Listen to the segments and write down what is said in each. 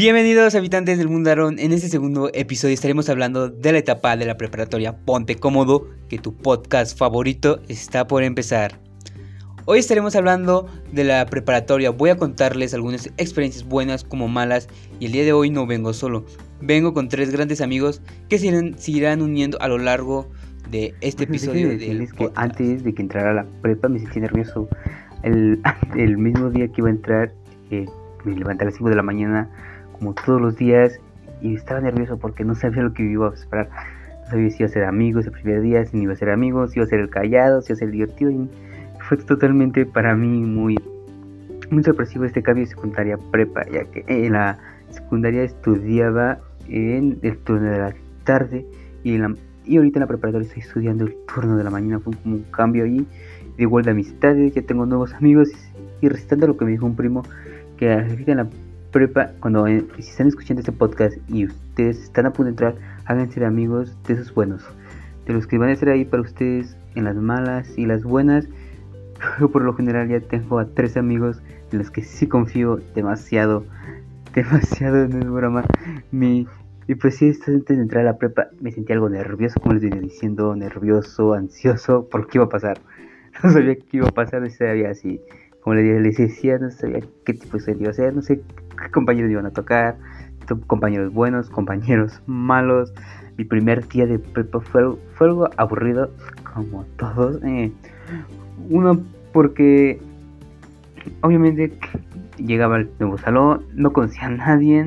Bienvenidos habitantes del Mundarón. En este segundo episodio estaremos hablando de la etapa de la preparatoria Ponte Cómodo, que tu podcast favorito está por empezar. Hoy estaremos hablando de la preparatoria. Voy a contarles algunas experiencias buenas como malas y el día de hoy no vengo solo. Vengo con tres grandes amigos que se irán, uniendo a lo largo de este pues episodio. Que antes de que entrara a la prepa me sentí nervioso. El, el mismo día que iba a entrar, eh, me levanté a las 5 de la mañana como todos los días y estaba nervioso porque no sabía lo que iba a esperar. No sabía si iba a ser amigos el primer día, si iba a ser amigos, si iba a ser el callado, si iba a ser el divertido. Y fue totalmente para mí muy, muy sorpresivo este cambio de secundaria prepa, ya que en la secundaria estudiaba en el turno de la tarde y, la, y ahorita en la preparatoria estoy estudiando el turno de la mañana. Fue como un cambio ahí de igual de amistades, ya tengo nuevos amigos y, recitando lo que me dijo un primo que en la prepa, cuando eh, si están escuchando este podcast y ustedes están a punto de entrar, háganse de amigos de esos buenos, de los que van a estar ahí para ustedes en las malas y las buenas. Yo por lo general ya tengo a tres amigos en los que sí confío demasiado, demasiado, no es broma. Mi, y pues sí, antes de entrar a la prepa me sentí algo nervioso, como les venía diciendo, nervioso, ansioso por qué iba a pasar. No sabía qué iba a pasar, no sabía si, como les decía, no sabía qué tipo de estudiante iba a no sé qué compañeros iban a tocar, compañeros buenos, compañeros malos. Mi primer día de prepa fue, fue algo aburrido, como todos. Eh, uno, porque obviamente llegaba al nuevo salón, no conocía a nadie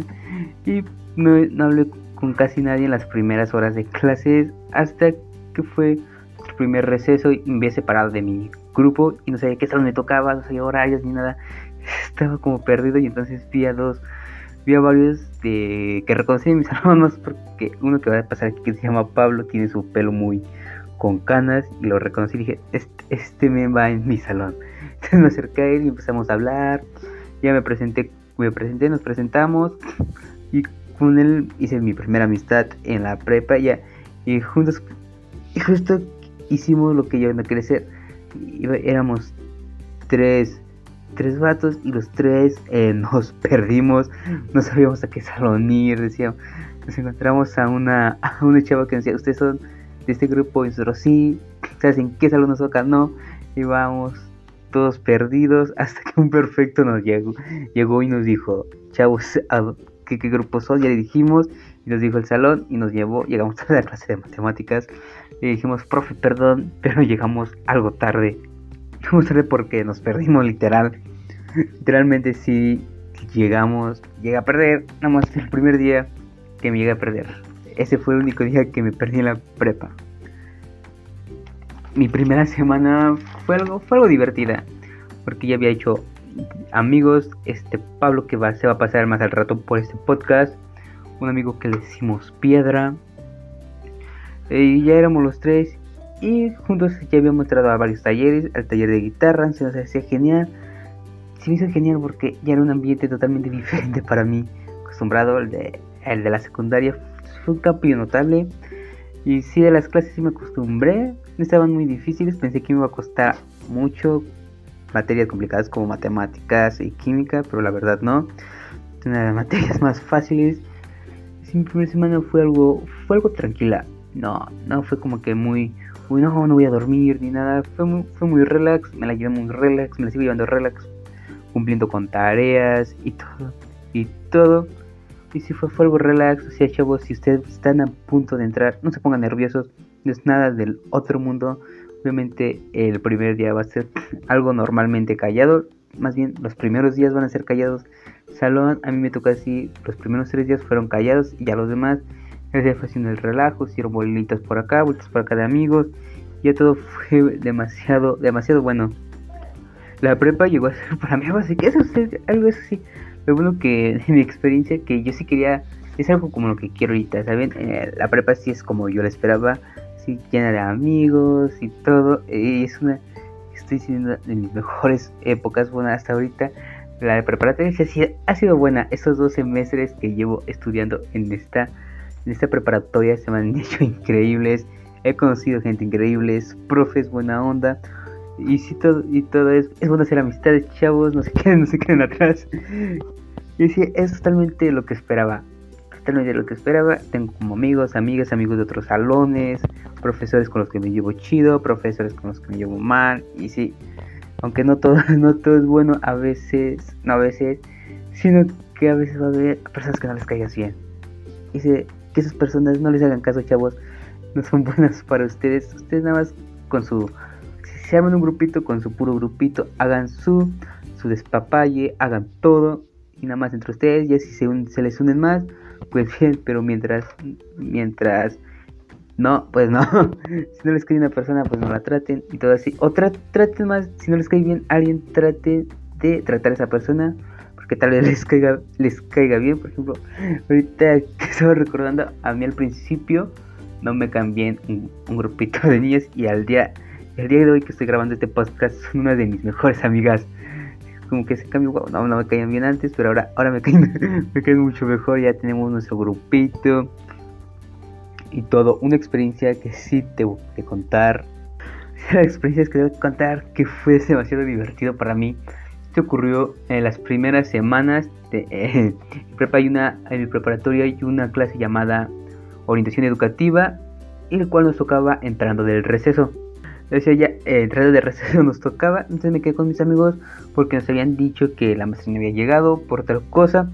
y no, no hablé con casi nadie en las primeras horas de clases hasta que fue el primer receso y me había separado de mi grupo y no sabía qué salón me tocaba, no sabía horarios ni nada estaba como perdido y entonces vi a dos, vi a varios de, que reconocí en mis hermanos porque uno que va a pasar aquí que se llama Pablo tiene su pelo muy con canas y lo reconocí dije, este, este me va en mi salón. Entonces me acerqué a él y empezamos a hablar, ya me presenté, me presenté, nos presentamos y con él hice mi primera amistad en la prepa ya, y juntos y justo hicimos lo que yo no quería hacer. Éramos tres tres vatos y los tres eh, nos perdimos, no sabíamos a qué salón ir, decíamos, nos encontramos a una, a una chava que decía, ustedes son de este grupo y nosotros sí, ¿sabes en qué salón nos toca? No, íbamos todos perdidos hasta que un perfecto nos llegó, llegó y nos dijo, chavos, ¿qué, grupo son? Ya le dijimos y nos dijo el salón y nos llevó, llegamos a la clase de matemáticas y dijimos, profe, perdón, pero llegamos algo tarde no tarde porque nos perdimos literal. Literalmente si llegamos, llega a perder, nada más el primer día que me llegué a perder. Ese fue el único día que me perdí en la prepa. Mi primera semana fue algo, fue algo divertida, porque ya había hecho amigos, este Pablo que va, se va a pasar más al rato por este podcast, un amigo que le decimos Piedra, y ya éramos los tres y juntos ya habíamos entrado a varios talleres, al taller de guitarra, se nos hacía genial. Se me hizo genial porque ya era un ambiente totalmente diferente para mí, acostumbrado al de, el de la secundaria. Fue un cambio notable. Y sí, de las clases sí me acostumbré. Estaban muy difíciles, pensé que me iba a costar mucho materias complicadas como matemáticas y química, pero la verdad no. Una de las materias más fáciles. Mi primera semana fue algo, fue algo tranquila. No, no fue como que muy uy, no, no voy a dormir ni nada. Fue muy, fue muy relax, me la llevé muy relax, me la sigo llevando relax, cumpliendo con tareas y todo, y todo. Y si fue, fue algo relax, o sea, chavos, si ustedes están a punto de entrar, no se pongan nerviosos, no es nada del otro mundo. Obviamente el primer día va a ser algo normalmente callado, más bien los primeros días van a ser callados. Salón, a mí me toca así, los primeros tres días fueron callados y ya los demás se fue haciendo el relajo, hicieron bolitas por acá, bolitas por acá de amigos. Ya todo fue demasiado, demasiado bueno. La prepa llegó a ser para mí algo así, que eso algo así. Lo bueno que en mi experiencia, que yo sí quería, es algo como lo que quiero ahorita, ¿saben? Eh, la prepa sí es como yo la esperaba, sí llena de amigos y todo. Es una, estoy siendo de mis mejores épocas, bueno, hasta ahorita. La preparatoria ha sido buena estos dos semestres que llevo estudiando en esta en esta preparatoria se me han hecho increíbles. He conocido gente increíble, profes, buena onda. Y si todo, y todo es, es bueno hacer amistades, chavos, no se queden, no se queden atrás. Y sí, es totalmente lo que esperaba. Totalmente lo que esperaba. Tengo como amigos, amigas, amigos de otros salones, profesores con los que me llevo chido, profesores con los que me llevo mal. Y sí, aunque no todo, no todo es bueno, a veces, no a veces, sino que a veces va a haber personas que no les caigas bien. Y sí, que esas personas no les hagan caso, chavos. No son buenas para ustedes. Ustedes nada más con su... Si se arman un grupito con su puro grupito, hagan su, su despapalle, hagan todo. Y nada más entre ustedes, ya si se, se les unen más, pues bien, pero mientras, mientras, no, pues no, si no les cae una persona, pues no la traten y todo así, o traten más, si no les cae bien alguien, trate de tratar a esa persona, porque tal vez les caiga, les caiga bien, por ejemplo, ahorita que estaba recordando, a mí al principio no me cambié un, un grupito de niñas y al día, el día de hoy que estoy grabando este podcast son una de mis mejores amigas. Como que ese cambio, no, no me caían bien antes, pero ahora, ahora me caen, me caen mucho mejor, ya tenemos nuestro grupito y todo, una experiencia que sí te a contar, la experiencia que te voy a contar que fue demasiado divertido para mí, esto ocurrió en las primeras semanas de eh, prepa una, en mi preparatoria hay una clase llamada orientación educativa, y el cual nos tocaba entrando del receso. Decía ya, eh, entrada de receso nos tocaba, entonces me quedé con mis amigos porque nos habían dicho que la maestra no había llegado por tal cosa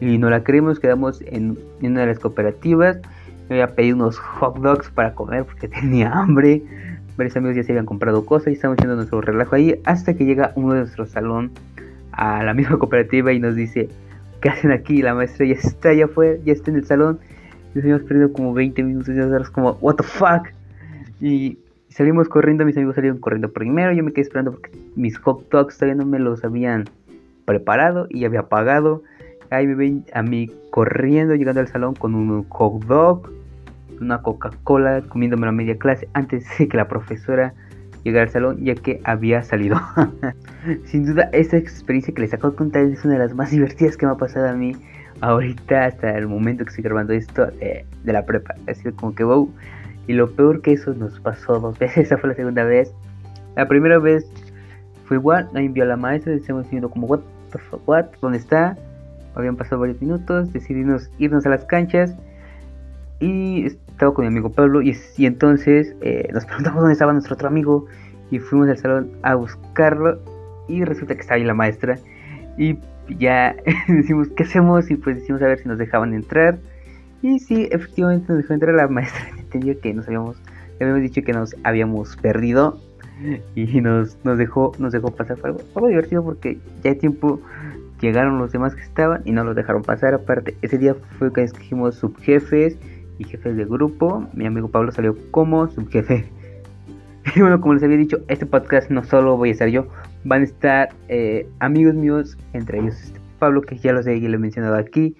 y no la creímos, quedamos en, una de las cooperativas, me había pedido unos hot dogs para comer porque tenía hambre, varios amigos ya se habían comprado cosas y estábamos haciendo nuestro relajo ahí hasta que llega uno de nuestro salón a la misma cooperativa y nos dice, ¿qué hacen aquí? La maestra ya está allá afuera, ya está en el salón. Nos habíamos perdido como 20 minutos y nosotros como, what the fuck? Y salimos corriendo, mis amigos salieron corriendo primero, yo me quedé esperando porque mis hot dogs todavía no me los habían preparado y ya había pagado. Ahí me ven a mí corriendo, llegando al salón con un hot dog, una Coca-Cola, comiéndome la media clase antes de que la profesora llegara al salón, ya que había salido. Sin duda, esta experiencia que les acabo de contar es una de las más divertidas que me ha pasado a mí ahorita hasta el momento que estoy grabando esto de, de la prepa. Así como que wow, y lo peor que eso nos pasó dos veces, esa fue la segunda vez. La primera vez fue igual, la envió a la maestra, decíamos diciendo como, what the fuck, what, ¿dónde está? Habían pasado varios minutos, decidimos irnos a las canchas y estaba con mi amigo Pablo y, y entonces eh, nos preguntamos dónde estaba nuestro otro amigo y fuimos al salón a buscarlo y resulta que estaba ahí la maestra y ya decimos qué hacemos y pues decimos a ver si nos dejaban entrar y sí, efectivamente nos dejó entrar la maestra. Entendió que nos habíamos, habíamos dicho que nos habíamos perdido. Y nos, nos dejó, nos dejó pasar. Fue algo, divertido porque ya hay tiempo llegaron los demás que estaban y no los dejaron pasar. Aparte, ese día fue que escogimos subjefes y jefes de grupo. Mi amigo Pablo salió como subjefe. Y bueno, como les había dicho, este podcast no solo voy a estar yo, van a estar eh, amigos míos, entre ellos este Pablo, que ya los he, lo he mencionado aquí,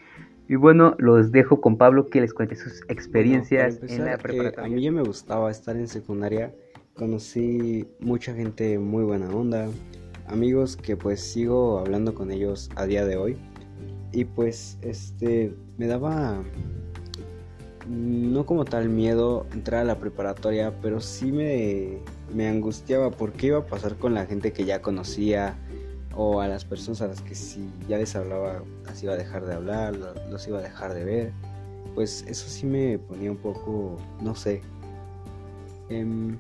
y bueno, los dejo con Pablo que les cuente sus experiencias en la preparatoria. a mí ya me gustaba estar en secundaria. Conocí mucha gente muy buena onda, amigos que pues sigo hablando con ellos a día de hoy. Y pues este me daba no como tal miedo entrar a la preparatoria, pero sí me, me angustiaba porque iba a pasar con la gente que ya conocía o a las personas a las que si ya les hablaba las iba a dejar de hablar, los iba a dejar de ver, pues eso sí me ponía un poco, no sé. Em,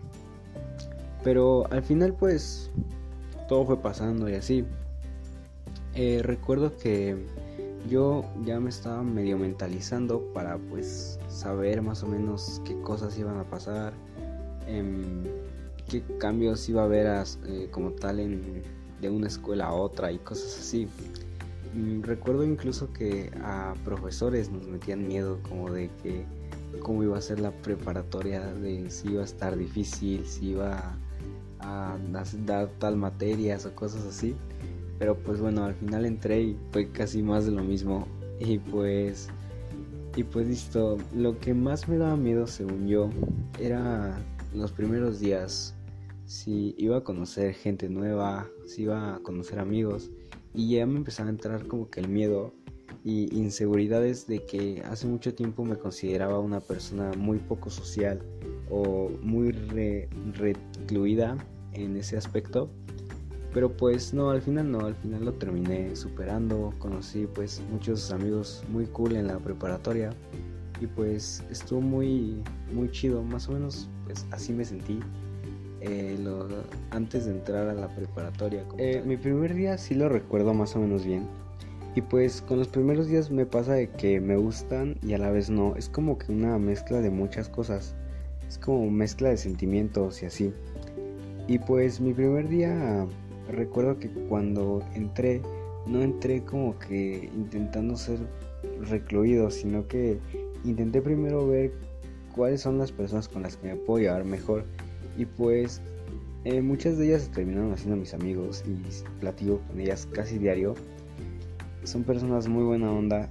pero al final pues todo fue pasando y así. Eh, recuerdo que yo ya me estaba medio mentalizando para pues saber más o menos qué cosas iban a pasar, em, qué cambios iba a haber eh, como tal en de una escuela a otra y cosas así. Mm, recuerdo incluso que a profesores nos metían miedo como de que cómo iba a ser la preparatoria, de si iba a estar difícil, si iba a dar tal materias o cosas así. Pero pues bueno, al final entré y fue casi más de lo mismo. Y pues y pues listo, lo que más me daba miedo según yo era los primeros días. Si iba a conocer gente nueva, si iba a conocer amigos. Y ya me empezaba a entrar como que el miedo y inseguridades de que hace mucho tiempo me consideraba una persona muy poco social o muy recluida en ese aspecto Pero pues no, al final no, al final lo terminé superando, conocí pues muchos amigos muy cool en la preparatoria y pues estuvo muy muy chido, más o menos pues así me sentí eh, antes de entrar a la preparatoria. Eh, mi primer día sí lo recuerdo más o menos bien y pues con los primeros días me pasa de que me gustan y a la vez no, es como que una mezcla de muchas cosas, es como mezcla de sentimientos y así. Y pues mi primer día recuerdo que cuando entré, no entré como que intentando ser recluido, sino que intenté primero ver cuáles son las personas con las que me puedo llevar mejor. Y pues eh, muchas de ellas se terminaron haciendo mis amigos y platico con ellas casi diario. Son personas muy buena onda.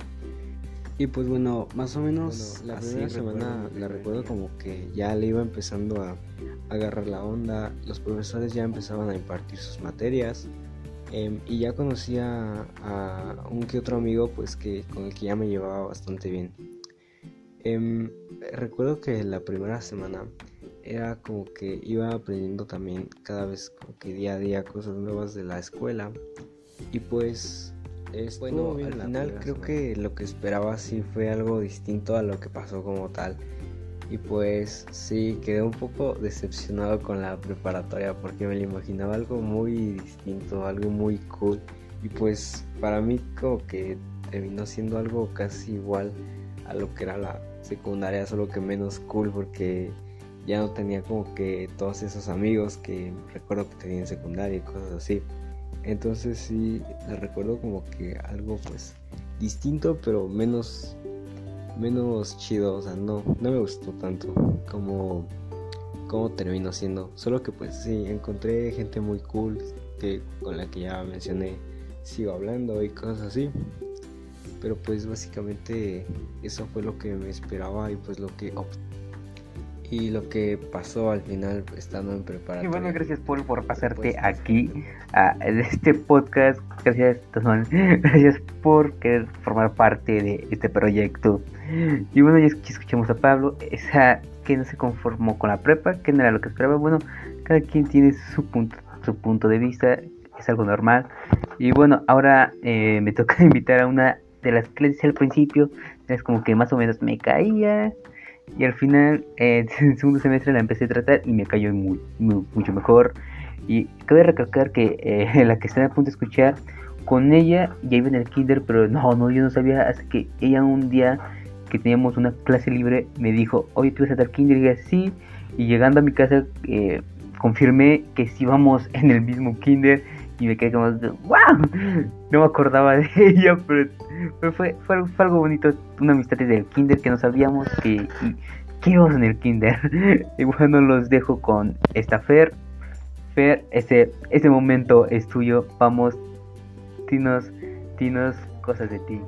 Y pues bueno, más o menos la primera semana la recuerdo como que ya le iba empezando a agarrar la onda, los profesores ya empezaban a impartir sus materias em, y ya conocía a un que otro amigo pues que con el que ya me llevaba bastante bien. Em, recuerdo que la primera semana era como que iba aprendiendo también cada vez como que día a día cosas nuevas de la escuela. Y pues bueno al final creo que lo que esperaba sí fue algo distinto a lo que pasó como tal y pues sí, quedé un poco decepcionado con la preparatoria porque me lo imaginaba algo muy distinto, algo muy cool. Y pues para mí como que terminó siendo algo casi igual a lo que era la secundaria, solo que menos cool porque ya no tenía como que todos esos amigos que recuerdo que tenía en secundaria y cosas así. Entonces sí, la recuerdo como que algo pues distinto pero menos menos chido, o sea, no, no me gustó tanto como, como terminó siendo. Solo que pues sí, encontré gente muy cool que, con la que ya mencioné, sigo hablando y cosas así. Pero pues básicamente eso fue lo que me esperaba y pues lo que y lo que pasó al final estando en preparación. Y bueno, gracias Paul por pasarte pues, aquí a este podcast. Gracias, gracias por querer formar parte de este proyecto. Y bueno, ya escuchamos a Pablo, esa que no se conformó con la prepa, que no era lo que esperaba. Bueno, cada quien tiene su punto, su punto de vista, es algo normal. Y bueno, ahora eh, me toca invitar a una de las clases al principio, es como que más o menos me caía. Y al final, eh, en el segundo semestre la empecé a tratar y me cayó muy, mucho mejor. Y cabe recalcar que eh, la que está a punto de escuchar, con ella ya iba en el kinder, pero no, no, yo no sabía hasta que ella un día que teníamos una clase libre me dijo, oye, ¿tú vas a dar kinder? Y dije, sí. Y llegando a mi casa, eh, confirmé que sí íbamos en el mismo kinder y me quedé como, ¡wow! No me acordaba de ella, pero, fue, fue, algo bonito, una amistad desde el kinder que no sabíamos que, que íbamos en el kinder. y bueno, los dejo con esta Fer. Fer, ese, ese momento es tuyo, vamos, dinos, dinos cosas de ti.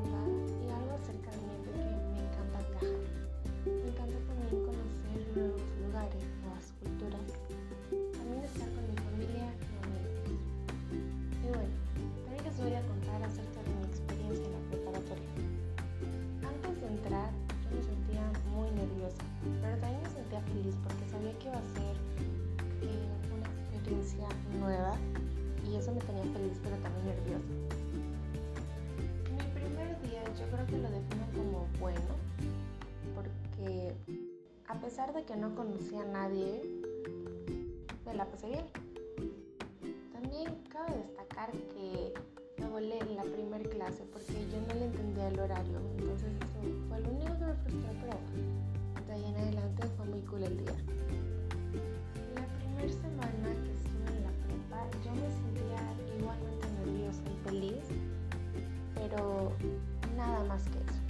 De que no conocía a nadie, me la pasé bien. También cabe destacar que me volé en la primera clase porque yo no le entendía el horario, entonces eso fue lo único que me frustró, pero de ahí en adelante fue muy cool el día. La primera semana que estuve en la prepa, yo me sentía igualmente nerviosa y feliz, pero nada más que eso.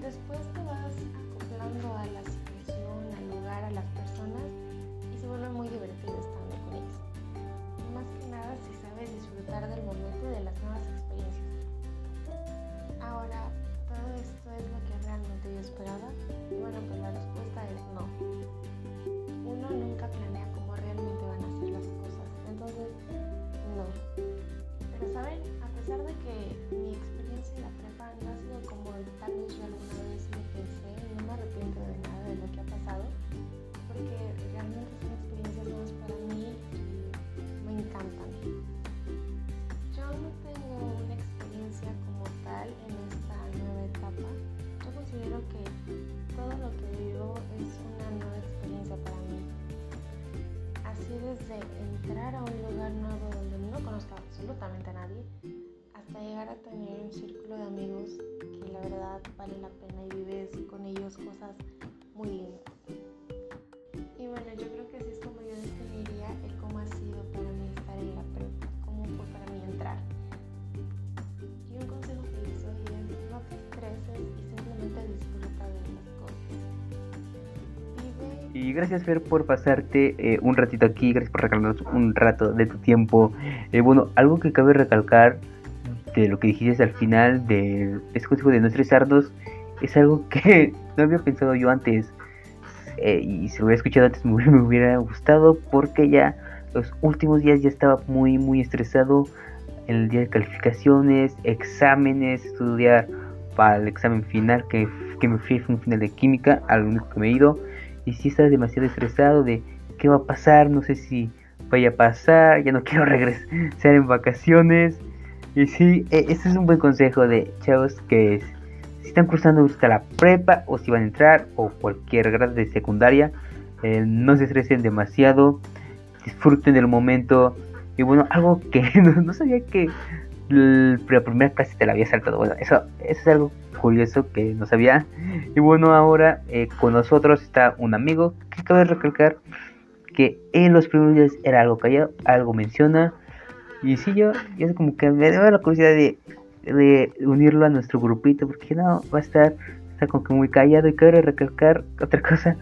Después te vas acoplando a las las personas y se vuelve muy divertido estando con ellos. más que nada si sabes disfrutar del momento y de las nuevas experiencias. Ahora, ¿todo esto es lo que realmente yo esperaba? Y bueno, pues la respuesta es no. Uno nunca planea entrar a un lugar nuevo donde no conozca absolutamente a nadie, hasta llegar a tener un círculo de amigos que la verdad vale la pena y vives con ellos cosas gracias Fer por pasarte eh, un ratito aquí, gracias por regalarnos un rato de tu tiempo. Eh, bueno, algo que cabe recalcar de lo que dijiste al final de ese consejo de no estresarnos es algo que no había pensado yo antes. Eh, y si lo hubiera escuchado antes me me hubiera gustado porque ya los últimos días ya estaba muy muy estresado el día de calificaciones, exámenes, estudiar para el examen final que, que me fui fue un final de química, al único que me he ido y sí estaba demasiado estresado de qué va a pasar, no sé si vaya a pasar, ya no quiero regresar en vacaciones. Y sí, e- ese es un buen consejo de chavos que es- si están cursando hasta la prepa o si van a entrar o cualquier grado de secundaria, eh, no se estresen demasiado, disfruten del momento. Y bueno, algo que no, no sabía que la primera clase te la había saltado. Bueno, eso, eso es algo curioso que no sabía. Y bueno, ahora eh, con nosotros está un amigo que cabe recalcar que en los primeros días era algo callado, algo menciona. Y sí, yo, yo como que me daba la curiosidad de, de unirlo a nuestro grupito, porque no, va a estar, está como que muy callado. Y cabe recalcar otra cosa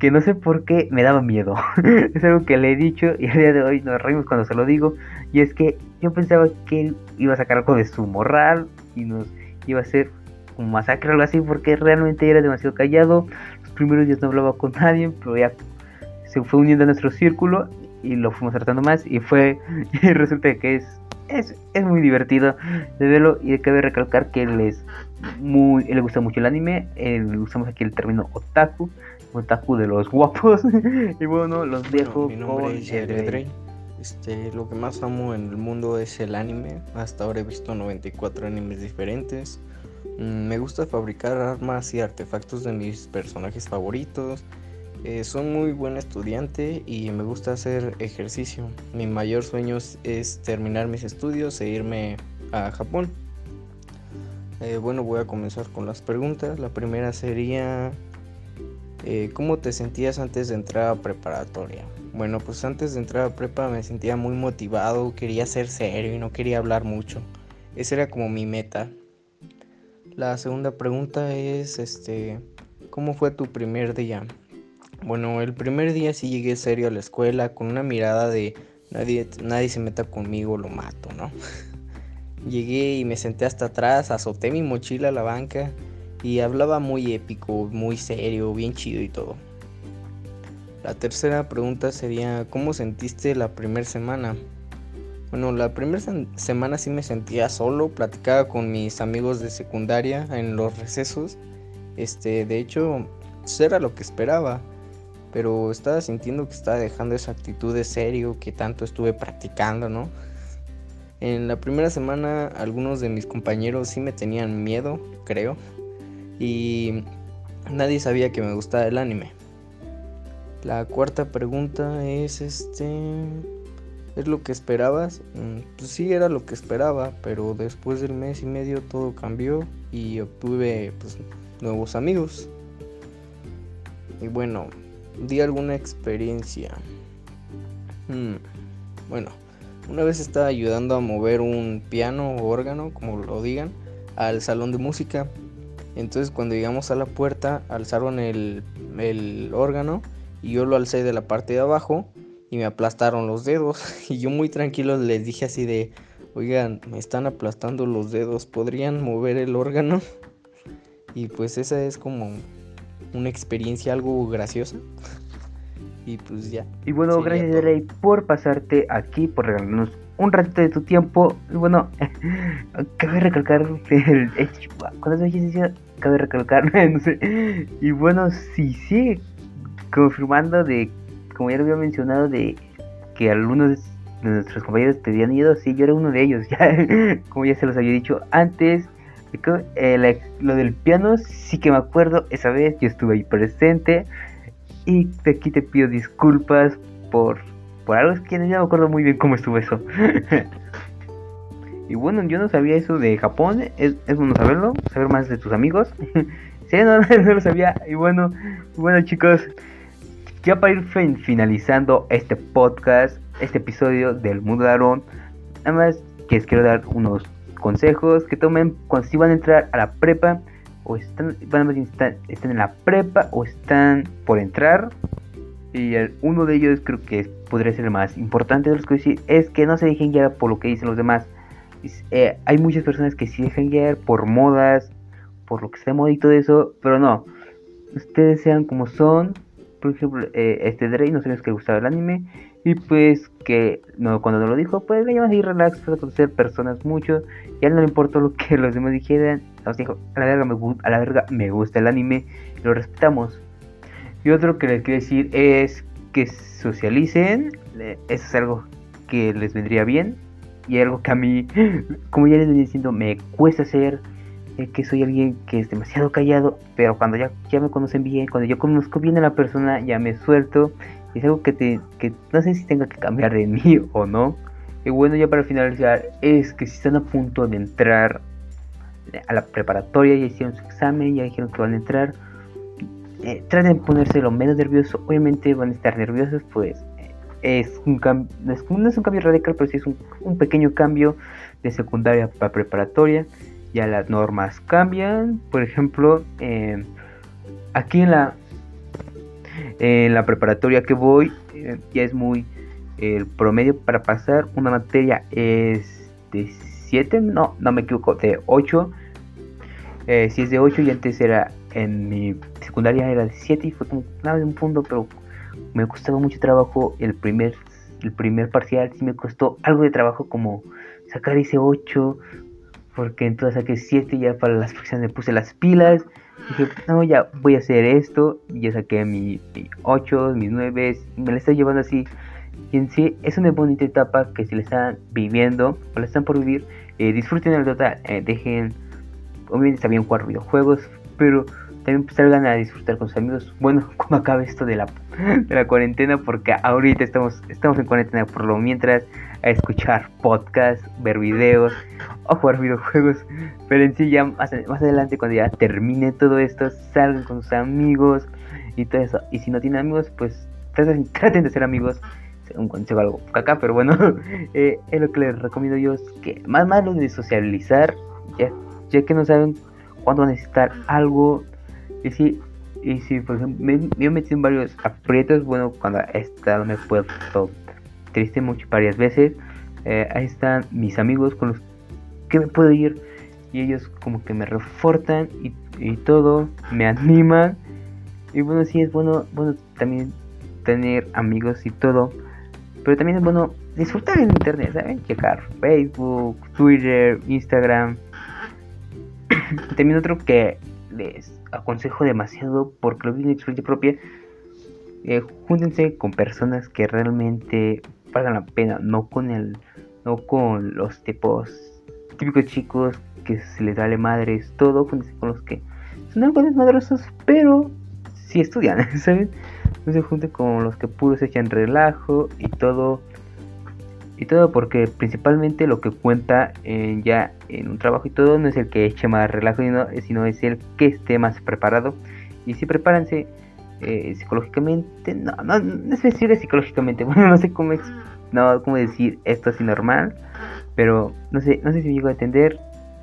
que no sé por qué me daba miedo. es algo que le he dicho y el día de hoy nos reímos cuando se lo digo. Y es que yo pensaba que él iba a sacar algo de su moral y nos iba a hacer un masacre o algo así porque realmente era demasiado callado. Los primeros días no hablaba con nadie, pero ya se fue uniendo a nuestro círculo y lo fuimos tratando más y fue y resulta que es es, es muy divertido de verlo y cabe recalcar que él es muy le gusta mucho el anime, él usamos aquí el término otaku, otaku de los guapos y bueno, los Bueno, dejo mi nombre con es el. Este, lo que más amo en el mundo es el anime. Hasta ahora he visto 94 animes diferentes. Mm, Me gusta fabricar armas y artefactos de mis personajes favoritos. Eh, soy muy buen estudiante y me gusta hacer ejercicio. Mi mayor sueño es- es terminar mis estudios e irme a Japón. Eh, bueno, voy a comenzar con las preguntas. La primera sería, eh, ¿cómo te sentías antes de entrar a preparatoria? Bueno, pues antes de entrar a prepa me sentía muy motivado, quería ser serio y no quería hablar mucho. Esa era como mi meta. La segunda pregunta es, este, ¿cómo fue tu primer día? Bueno, el primer día sí llegué serio a la escuela con una mirada de nadie, nadie se meta conmigo, lo mato, ¿no? Llegué y me senté hasta atrás, azoté mi mochila a la banca y hablaba muy épico, muy serio, bien chido y todo. La tercera pregunta sería, ¿cómo sentiste la primera semana? Bueno, la primera sem- semana sí me sentía solo, platicaba con mis amigos de secundaria en los recesos. Este, de hecho, eso era lo que esperaba, pero estaba sintiendo que estaba dejando esa actitud de serio que tanto estuve practicando, ¿no? En la primera semana algunos de mis compañeros sí me tenían miedo, creo, y nadie sabía que me gustaba el anime. La cuarta pregunta es este ¿Es lo que esperabas? Mm, Pues sí, era lo que esperaba, pero después del mes y medio todo cambió y obtuve pues, nuevos amigos. Y bueno, di alguna experiencia. Hmm, Bueno, una vez estaba ayudando a mover un piano o órgano, como lo digan, al salón de música. Entonces cuando llegamos a la puerta, alzaron el, el órgano y yo lo alcé de la parte de abajo y me aplastaron los dedos. Y yo muy tranquilo les dije así de, oigan, me están aplastando los dedos, ¿podrían mover el órgano? Y pues esa es como una experiencia algo graciosa. Y pues ya. Y bueno, gracias. Rey por pasarte aquí, por regalarnos un ratito de tu tiempo. Bueno, cabe recalcar, ¿cuántas veces decía? Cabe recalcar, no sé. Y bueno, sí, sí, confirmando de, como ya lo había mencionado, de que algunos de nuestros compañeros te habían ido, sí, yo era uno de ellos, ya, como ya se los había dicho antes. eh, lo del piano, sí que me acuerdo, esa vez yo estuve ahí presente. Y de aquí te pido disculpas por, por algo es que no me acuerdo muy bien cómo estuvo eso. Y bueno, yo no sabía eso de Japón. Es, bueno saberlo, saber más de tus amigos. sí, no, no, lo sabía. Y bueno, bueno chicos, ya para ir finalizando este podcast, este episodio del Mundo de Aarón, nada más que les quiero dar unos consejos que tomen cuando si van a entrar a la prepa o están, van están, están en la prepa o están por entrar. Y el, uno de ellos creo que podría ser el más importante de los que decir es que no se dejen guiar por lo que dicen los demás. Eh, hay muchas personas que sí dejan guiar por modas, por lo que está de y todo eso, pero no. Ustedes sean como son. Por ejemplo, eh, este Drake no sabías que le gustaba el anime. Y pues que no, cuando no lo dijo, pues le llamas ahí relax para conocer personas mucho. Y a él no le importó lo que los demás dijeran. Nos dijo, a la verga me, me gusta el anime y lo respetamos. Y otro que les quiero decir es que socialicen. Eso es algo que les vendría bien. Y algo que a mí, como ya les venía diciendo, me cuesta hacer. que soy alguien que es demasiado callado. Pero cuando ya, ya me conocen bien, cuando yo conozco bien a la persona, ya me suelto. Es algo que, te, que no sé si tenga que cambiar de mí o no. Y bueno, ya para finalizar, es que si están a punto de entrar a la preparatoria, ya hicieron su examen, ya dijeron que van a entrar eh, traten de ponerse lo menos nervioso. Obviamente van a estar nerviosos, pues eh, es un cambio, no es, un cambio radical, pero sí es un, pequeño cambio de secundaria para preparatoria. Ya las normas cambian. Por ejemplo, eh, aquí en la, en la preparatoria que voy, ya es muy. El promedio para pasar una materia es de 7, no, no me equivoco, de 8. si es de 8 y antes era en mi secundaria era de 7 y fue como nada de un punto, pero me costaba mucho trabajo el primer, el primer parcial, sí me costó algo de trabajo como sacar ese 8, porque entonces saqué 7 ya para las fracciones me puse las pilas, dije, no, ya voy a hacer esto, y ya saqué mi, 8, mis 9, me la estoy llevando así, y en sí es una bonita etapa que si la están viviendo o la están por vivir, eh, disfruten el total, eh, dejen, obviamente está bien jugar videojuegos, pero salgan a disfrutar con sus amigos. Bueno, cuando acabe esto de la, de la cuarentena, porque ahorita estamos, estamos en cuarentena por lo mientras a escuchar podcasts, ver videos o jugar videojuegos. Pero en sí ya más, más adelante cuando ya termine todo esto, salgan con sus amigos y todo eso. Y si no tienen amigos, pues traten, de ser amigos. Un consejo algo acá, pero bueno, eh, es lo que les recomiendo yo. Es que más malo de socializar, ya, ya que no saben cuando necesitar algo. Y si, y si por ejemplo, me, me he metido en varios aprietos, bueno, cuando he estado, me he puesto triste mucho varias veces. Eh, ahí están mis amigos con los que me puedo ir y ellos como que me refortan y, y todo, me animan. Y bueno, sí es bueno, bueno también tener amigos y todo. Pero también es bueno disfrutar en internet, ¿saben? Checar Facebook, Twitter, Instagram. También otro que les aconsejo demasiado porque lo vi en experiencia propia. Eh, júntense con personas que realmente valgan la pena, no con el, no con los tipos típicos chicos que se les dale madres, todo, júntense con los que son algo desmadrosos, pero si estudian, ¿saben? No se junten con los que puros echan relajo y todo y todo porque principalmente lo que cuenta en ya en un trabajo y todo no es el que eche más relajo, sino, es el que esté más preparado. Y si prepárense eh, psicológicamente, no, no, no es decir psicológicamente, bueno, no sé cómo, no, cómo decir esto así normal, pero no sé, no sé si me llego a entender.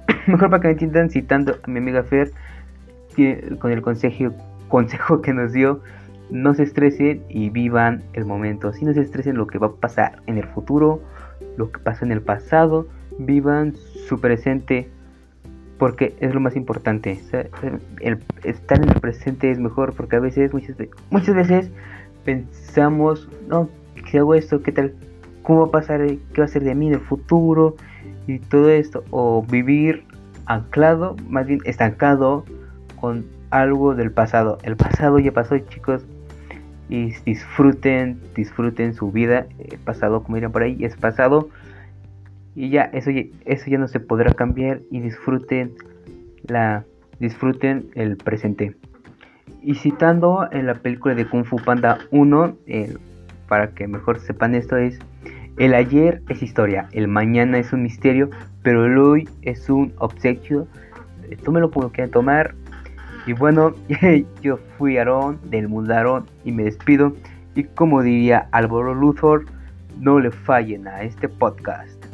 Mejor para que me entiendan citando a mi amiga Fer con el consejo, consejo que nos dio no se estresen y vivan el momento. Si no se estresen lo que va a pasar en el futuro, lo que pasó en el pasado, vivan su presente porque es lo más importante. estar en el presente es mejor porque a veces, muchas, muchas veces pensamos, no, si hago esto, ¿qué tal? ¿Cómo va a pasar? ¿Qué va a ser de mí en el futuro? Y todo esto. O vivir anclado, más bien estancado con algo del pasado. El pasado ya pasó, chicos y disfruten, disfruten su vida. El pasado, como dirán por ahí, es pasado. Y ya, eso, eso ya no se podrá cambiar. Y disfruten la disfruten el presente. Y citando en la película de Kung Fu Panda 1, para que mejor sepan esto, es El ayer es historia, el mañana es un misterio, pero el hoy es un obsequio. Tómelo como quieran tomar. Y bueno, yo fui Aarón del Mundarón y me despido. Y como diría Álvaro Luthor, no le fallen a este podcast.